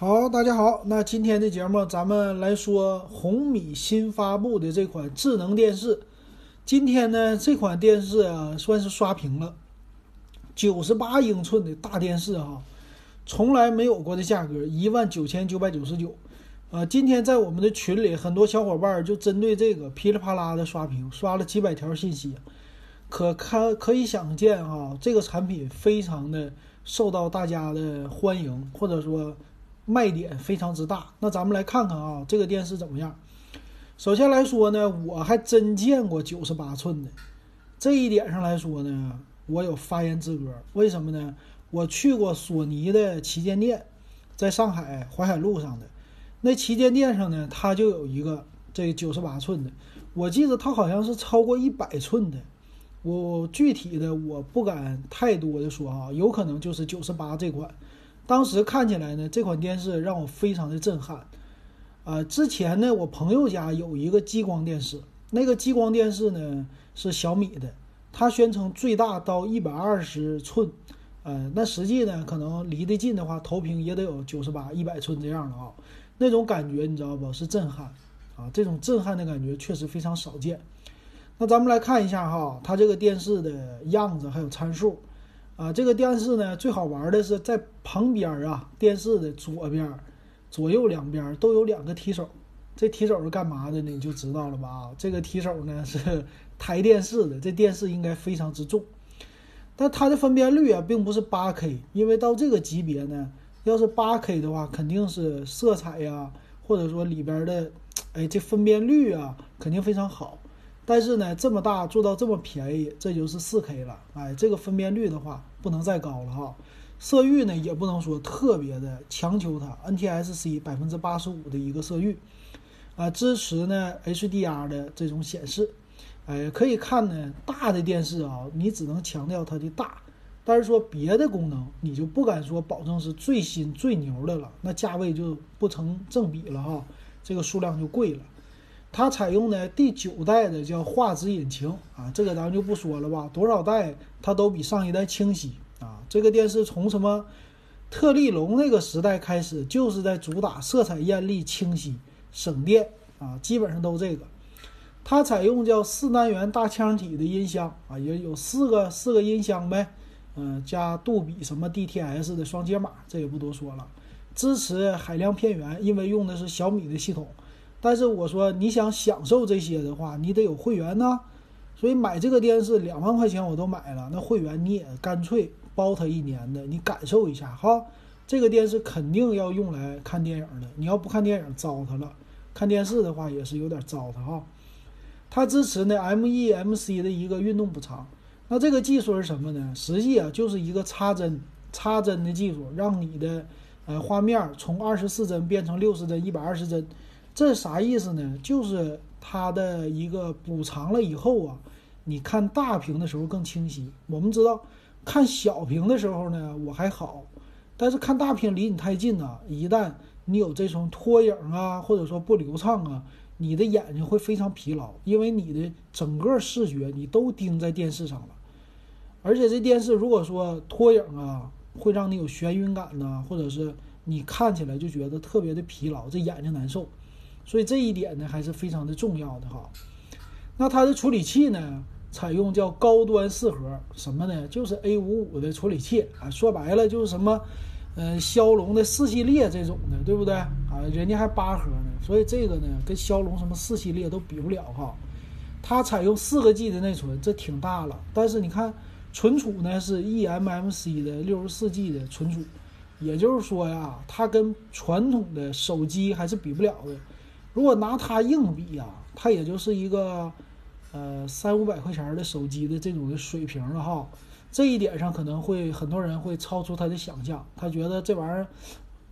好，大家好，那今天的节目咱们来说红米新发布的这款智能电视。今天呢，这款电视啊算是刷屏了，九十八英寸的大电视哈，从来没有过的价格，一万九千九百九十九。呃，今天在我们的群里，很多小伙伴就针对这个噼里啪啦的刷屏，刷了几百条信息，可看可以想见啊，这个产品非常的受到大家的欢迎，或者说。卖点非常之大，那咱们来看看啊，这个电视怎么样？首先来说呢，我还真见过九十八寸的，这一点上来说呢，我有发言资格。为什么呢？我去过索尼的旗舰店，在上海淮海路上的那旗舰店上呢，它就有一个这九十八寸的，我记得它好像是超过一百寸的，我具体的我不敢太多的说啊，有可能就是九十八这款。当时看起来呢，这款电视让我非常的震撼，啊，之前呢，我朋友家有一个激光电视，那个激光电视呢是小米的，它宣称最大到一百二十寸，呃，那实际呢，可能离得近的话，投屏也得有九十八、一百寸这样的啊，那种感觉你知道不？是震撼，啊，这种震撼的感觉确实非常少见。那咱们来看一下哈，它这个电视的样子还有参数。啊，这个电视呢，最好玩的是在旁边啊，电视的左边、左右两边都有两个提手。这提手是干嘛的呢？你就知道了吧？啊，这个提手呢是 抬电视的。这电视应该非常之重，但它的分辨率啊，并不是 8K，因为到这个级别呢，要是 8K 的话，肯定是色彩呀，或者说里边的，哎，这分辨率啊，肯定非常好。但是呢，这么大做到这么便宜，这就是四 K 了。哎，这个分辨率的话不能再高了哈。色域呢也不能说特别的强求它，NTSC 百分之八十五的一个色域，啊，支持呢 HDR 的这种显示。哎，可以看呢，大的电视啊，你只能强调它的大，但是说别的功能，你就不敢说保证是最新最牛的了，那价位就不成正比了哈，这个数量就贵了。它采用的第九代的叫画质引擎啊，这个咱们就不说了吧，多少代它都比上一代清晰啊。这个电视从什么特立龙那个时代开始，就是在主打色彩艳丽、清晰、省电啊，基本上都这个。它采用叫四单元大腔体的音箱啊，也有四个四个音箱呗，嗯，加杜比什么 DTS 的双解码，这也不多说了。支持海量片源，因为用的是小米的系统。但是我说你想享受这些的话，你得有会员呢。所以买这个电视两万块钱我都买了，那会员你也干脆包它一年的，你感受一下哈。这个电视肯定要用来看电影的，你要不看电影糟蹋了。看电视的话也是有点糟蹋哈。它支持呢 MEMC 的一个运动补偿，那这个技术是什么呢？实际啊就是一个插针插针的技术，让你的呃画面从二十四帧变成六十帧、一百二十帧。这啥意思呢？就是它的一个补偿了以后啊，你看大屏的时候更清晰。我们知道，看小屏的时候呢，我还好，但是看大屏离你太近呢，一旦你有这种拖影啊，或者说不流畅啊，你的眼睛会非常疲劳，因为你的整个视觉你都盯在电视上了。而且这电视如果说拖影啊，会让你有眩晕感呐，或者是你看起来就觉得特别的疲劳，这眼睛难受。所以这一点呢还是非常的重要的哈。那它的处理器呢，采用叫高端四核，什么呢？就是 A 五五的处理器啊。说白了就是什么，呃，骁龙的四系列这种的，对不对啊？人家还八核呢，所以这个呢跟骁龙什么四系列都比不了哈。它采用四个 G 的内存，这挺大了。但是你看存储呢是 eMMC 的六十四 G 的存储，也就是说呀，它跟传统的手机还是比不了的。如果拿它硬比呀，它也就是一个，呃，三五百块钱的手机的这种的水平了哈。这一点上可能会很多人会超出他的想象，他觉得这玩意儿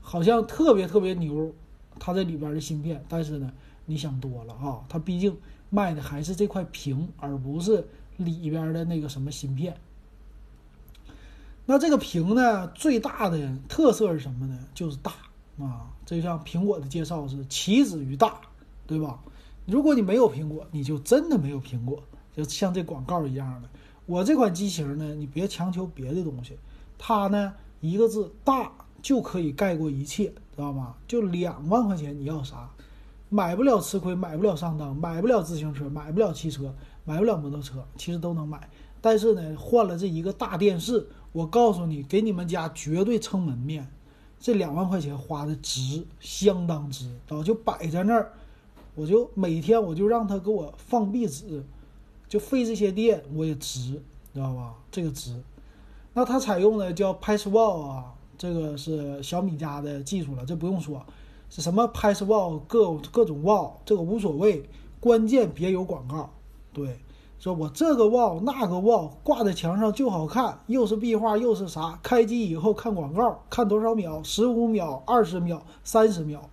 好像特别特别牛，它这里边的芯片。但是呢，你想多了啊，它毕竟卖的还是这块屏，而不是里边的那个什么芯片。那这个屏呢，最大的特色是什么呢？就是大。啊，这像苹果的介绍是棋子于大，对吧？如果你没有苹果，你就真的没有苹果，就像这广告一样的。我这款机型呢，你别强求别的东西，它呢一个字大就可以盖过一切，知道吗？就两万块钱，你要啥？买不了吃亏，买不了上当，买不了自行车，买不了汽车，买不了摩托车，其实都能买。但是呢，换了这一个大电视，我告诉你，给你们家绝对撑门面。这两万块钱花的值，相当值，啊就摆在那儿，我就每天我就让他给我放壁纸，就费这些电我也值，知道吧？这个值。那它采用的叫 Passwall 啊，这个是小米家的技术了，这不用说，是什么 Passwall 各各种 wall，这个无所谓，关键别有广告，对。说我这个 wall 那个 wall 挂在墙上就好看，又是壁画又是啥？开机以后看广告，看多少秒？十五秒、二十秒、三十秒，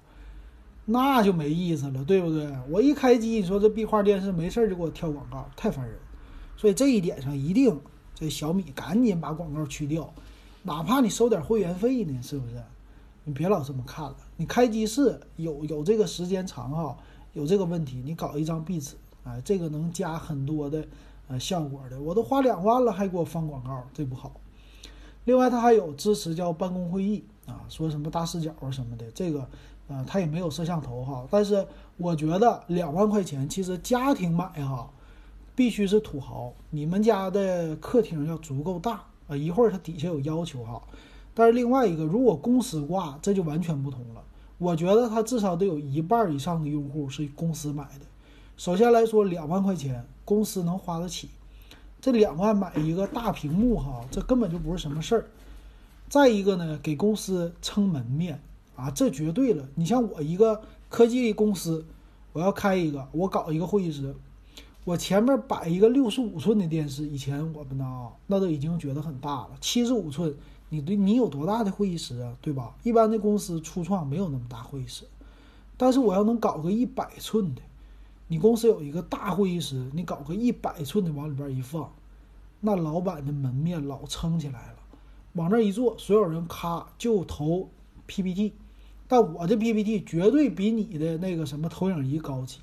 那就没意思了，对不对？我一开机，你说这壁画电视没事就给我跳广告，太烦人。所以这一点上，一定这小米赶紧把广告去掉，哪怕你收点会员费呢，是不是？你别老这么看了。你开机是有有这个时间长哈，有这个问题，你搞一张壁纸。哎，这个能加很多的呃效果的，我都花两万了，还给我放广告，这不好。另外，它还有支持叫办公会议啊，说什么大视角啊什么的，这个呃它也没有摄像头哈。但是我觉得两万块钱，其实家庭买哈，必须是土豪，你们家的客厅要足够大啊。一会儿它底下有要求哈。但是另外一个，如果公司挂，这就完全不同了。我觉得它至少得有一半以上的用户是公司买的。首先来说，两万块钱公司能花得起，这两万买一个大屏幕哈，这根本就不是什么事儿。再一个呢，给公司撑门面啊，这绝对了。你像我一个科技公司，我要开一个，我搞一个会议室，我前面摆一个六十五寸的电视，以前我们呢，那都已经觉得很大了。七十五寸，你对你有多大的会议室啊？对吧？一般的公司初创没有那么大会议室，但是我要能搞个一百寸的。你公司有一个大会议室，你搞个一百寸的往里边一放，那老板的门面老撑起来了。往那一坐，所有人咔就投 PPT，但我的 PPT 绝对比你的那个什么投影仪高级。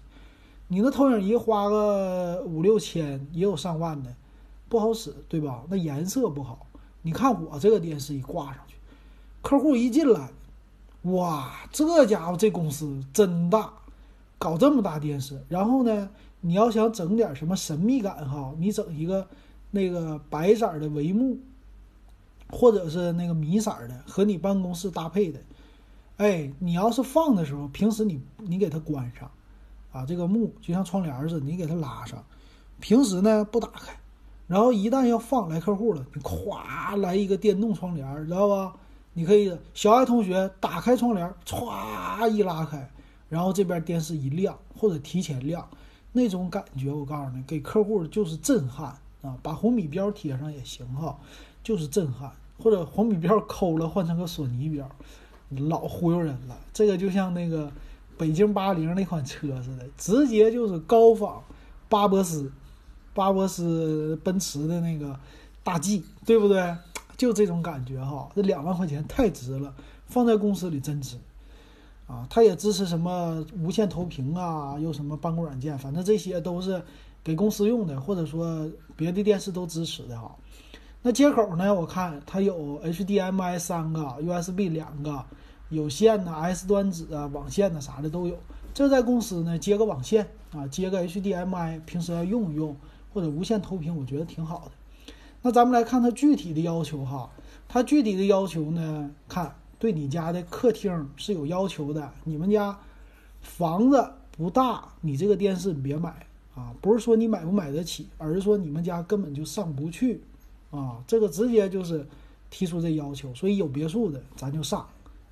你那投影仪花个五六千，也有上万的，不好使，对吧？那颜色不好。你看我这个电视一挂上去，客户一进来，哇，这家伙这公司真大。搞这么大电视，然后呢，你要想整点什么神秘感哈，你整一个那个白色的帷幕，或者是那个米色的，和你办公室搭配的。哎，你要是放的时候，平时你你给它关上，啊，这个幕就像窗帘似的，你给它拉上。平时呢不打开，然后一旦要放来客户了，你咵来一个电动窗帘，知道吧？你可以小爱同学打开窗帘，歘一拉开。然后这边电视一亮或者提前亮，那种感觉我告诉你，给客户就是震撼啊！把红米标贴上也行哈，就是震撼。或者红米标抠了换成个索尼标，老忽悠人了。这个就像那个北京八零那款车似的，直接就是高仿巴博斯，巴博斯奔驰的那个大 G，对不对？就这种感觉哈，这两万块钱太值了，放在公司里真值。啊，它也支持什么无线投屏啊，又什么办公软件，反正这些都是给公司用的，或者说别的电视都支持的哈。那接口呢？我看它有 HDMI 三个，USB 两个，有线的 S 端子啊，网线的啥的都有。这在公司呢接个网线啊，接个 HDMI，平时要用一用，或者无线投屏，我觉得挺好的。那咱们来看它具体的要求哈，它具体的要求呢，看。对你家的客厅是有要求的。你们家房子不大，你这个电视别买啊！不是说你买不买得起，而是说你们家根本就上不去啊！这个直接就是提出这要求。所以有别墅的咱就上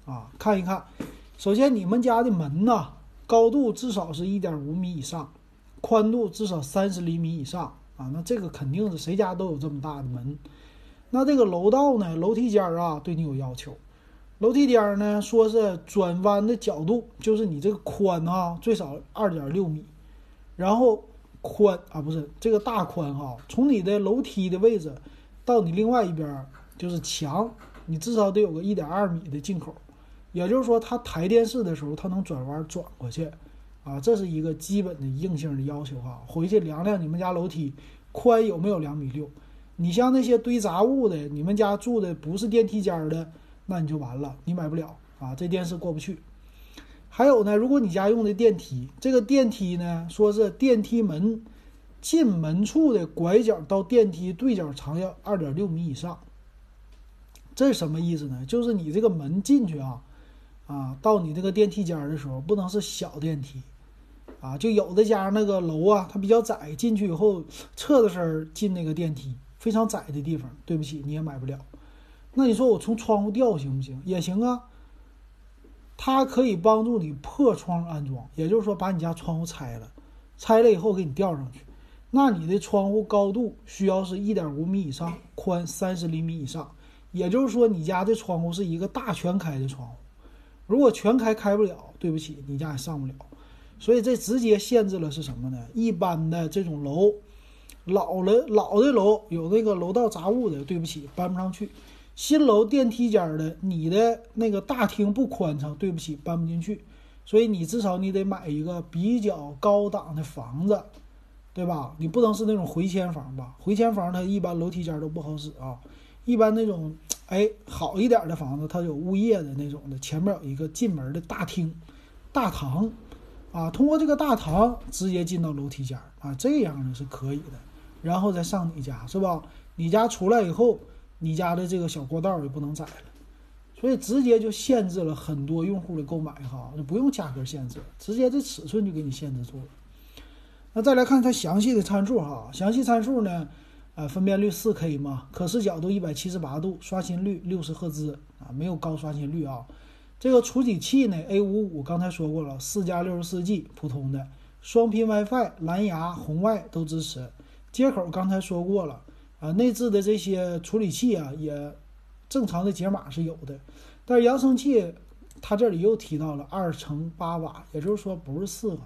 啊，看一看。首先，你们家的门呢，高度至少是一点五米以上，宽度至少三十厘米以上啊。那这个肯定是谁家都有这么大的门。那这个楼道呢，楼梯间啊，对你有要求。楼梯间呢，说是转弯的角度，就是你这个宽啊，最少二点六米，然后宽啊，不是这个大宽哈，从你的楼梯的位置到你另外一边就是墙，你至少得有个一点二米的进口，也就是说，它抬电视的时候，它能转弯转过去，啊，这是一个基本的硬性的要求哈。回去量量你们家楼梯宽有没有两米六，你像那些堆杂物的，你们家住的不是电梯间的。那你就完了，你买不了啊，这电视过不去。还有呢，如果你家用的电梯，这个电梯呢，说是电梯门进门处的拐角到电梯对角长要二点六米以上，这是什么意思呢？就是你这个门进去啊，啊，到你这个电梯间的时候，不能是小电梯，啊，就有的家那个楼啊，它比较窄，进去以后侧着身进那个电梯，非常窄的地方，对不起，你也买不了。那你说我从窗户掉行不行？也行啊。它可以帮助你破窗安装，也就是说把你家窗户拆了，拆了以后给你吊上去。那你的窗户高度需要是一点五米以上，宽三十厘米以上，也就是说你家的窗户是一个大全开的窗户。如果全开开不了，对不起，你家也上不了。所以这直接限制了是什么呢？一般的这种楼，老了老的楼有那个楼道杂物的，对不起，搬不上去。新楼电梯间的，你的那个大厅不宽敞，对不起，搬不进去，所以你至少你得买一个比较高档的房子，对吧？你不能是那种回迁房吧？回迁房它一般楼梯间都不好使啊。一般那种哎好一点的房子，它有物业的那种的，前面有一个进门的大厅、大堂，啊，通过这个大堂直接进到楼梯间啊，这样的是可以的，然后再上你家是吧？你家出来以后。你家的这个小过道也不能窄了，所以直接就限制了很多用户的购买哈，就不用价格限制，直接这尺寸就给你限制住了。那再来看它详细的参数哈，详细参数呢，呃，分辨率四 K 嘛，可视角度一百七十八度，刷新率六十赫兹啊，没有高刷新率啊。这个处理器呢，A 五五刚才说过了，四加六十四 G 普通的，双频 WiFi、蓝牙、红外都支持，接口刚才说过了。啊，内置的这些处理器啊，也正常的解码是有的，但是扬声器它这里又提到了二乘八瓦，也就是说不是四个。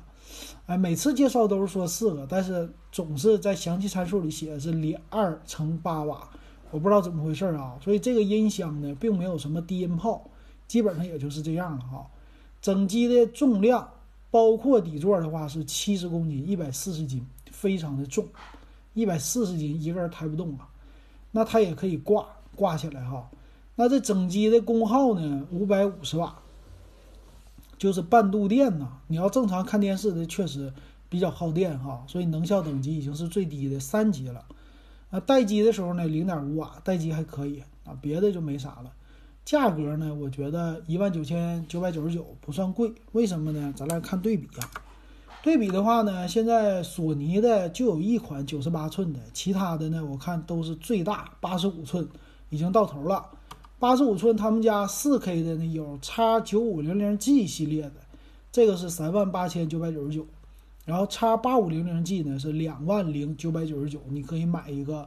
哎，每次介绍都是说四个，但是总是在详细参数里写的是两二乘八瓦，我不知道怎么回事啊。所以这个音箱呢，并没有什么低音炮，基本上也就是这样了哈。整机的重量，包括底座的话是七十公斤，一百四十斤，非常的重。一百四十斤，一个人抬不动啊，那它也可以挂挂起来哈。那这整机的功耗呢？五百五十瓦，就是半度电呐。你要正常看电视的，确实比较耗电哈。所以能效等级已经是最低的三级了。啊，待机的时候呢，零点五瓦，待机还可以啊。别的就没啥了。价格呢，我觉得一万九千九百九十九不算贵，为什么呢？咱来看对比呀。对比的话呢，现在索尼的就有一款九十八寸的，其他的呢，我看都是最大八十五寸，已经到头了。八十五寸他们家四 K 的呢有叉九五零零 G 系列的，这个是三万八千九百九十九，然后叉八五零零 G 呢是两万零九百九十九，你可以买一个，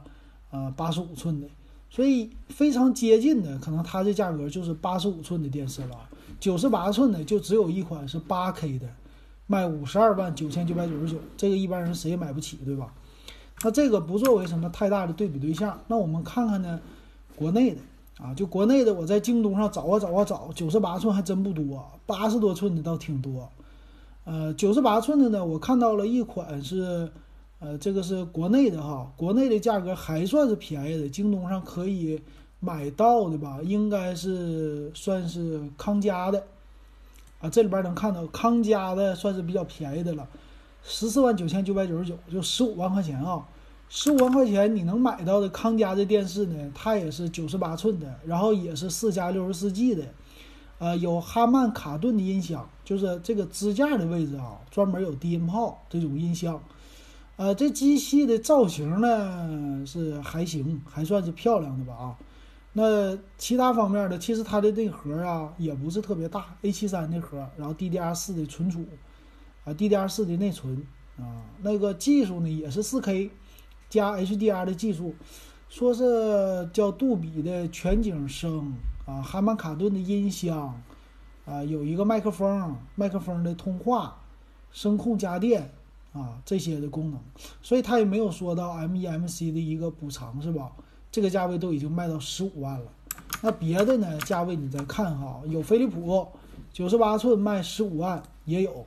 呃，八十五寸的，所以非常接近的，可能它这价格就是八十五寸的电视了。九十八寸的就只有一款是八 K 的。卖五十二万九千九百九十九，这个一般人谁也买不起，对吧？那这个不作为什么太大的对比对象。那我们看看呢，国内的啊，就国内的，我在京东上找啊找啊找，九十八寸还真不多，八十多寸的倒挺多。呃，九十八寸的呢，我看到了一款是，呃，这个是国内的哈，国内的价格还算是便宜的，京东上可以买到的吧，应该是算是康佳的。啊，这里边能看到康佳的算是比较便宜的了，十四万九千九百九十九，就十五万块钱啊，十五万块钱你能买到的康佳的电视呢，它也是九十八寸的，然后也是四加六十四 G 的，呃，有哈曼卡顿的音响，就是这个支架的位置啊，专门有低音炮这种音箱，呃，这机器的造型呢是还行，还算是漂亮的吧啊。那其他方面的，其实它的内核啊也不是特别大，A 七三的核，然后 DDR 四的存储，啊，DDR 四的内存，啊，那个技术呢也是四 K 加 HDR 的技术，说是叫杜比的全景声，啊，哈曼卡顿的音箱，啊，有一个麦克风，麦克风的通话，声控家电，啊，这些的功能，所以它也没有说到 MEMC 的一个补偿，是吧？这个价位都已经卖到十五万了，那别的呢？价位你再看哈，有飞利浦九十八寸卖十五万也有，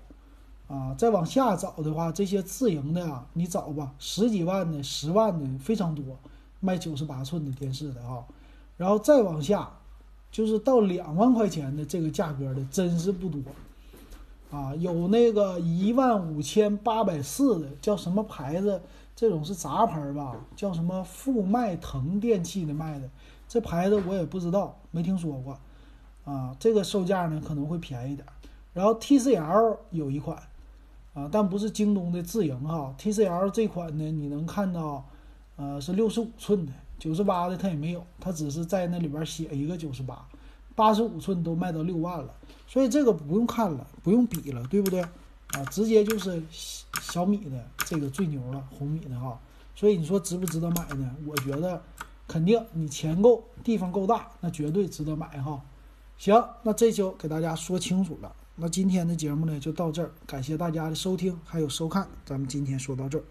啊，再往下找的话，这些自营的啊，你找吧，十几万的、十万的非常多，卖九十八寸的电视的啊，然后再往下，就是到两万块钱的这个价格的真是不多啊。有那个一万五千八百四的，叫什么牌子？这种是杂牌吧？叫什么富迈腾电器的卖的，这牌子我也不知道，没听说过啊。这个售价呢可能会便宜点。然后 TCL 有一款啊，但不是京东的自营哈。TCL 这款呢，你能看到，呃，是六十五寸的。九十八的它也没有，它只是在那里边写一个九十八，八十五寸都卖到六万了，所以这个不用看了，不用比了，对不对？啊，直接就是小米的这个最牛了，红米的哈。所以你说值不值得买呢？我觉得肯定，你钱够，地方够大，那绝对值得买哈。行，那这就给大家说清楚了。那今天的节目呢就到这儿，感谢大家的收听还有收看，咱们今天说到这儿。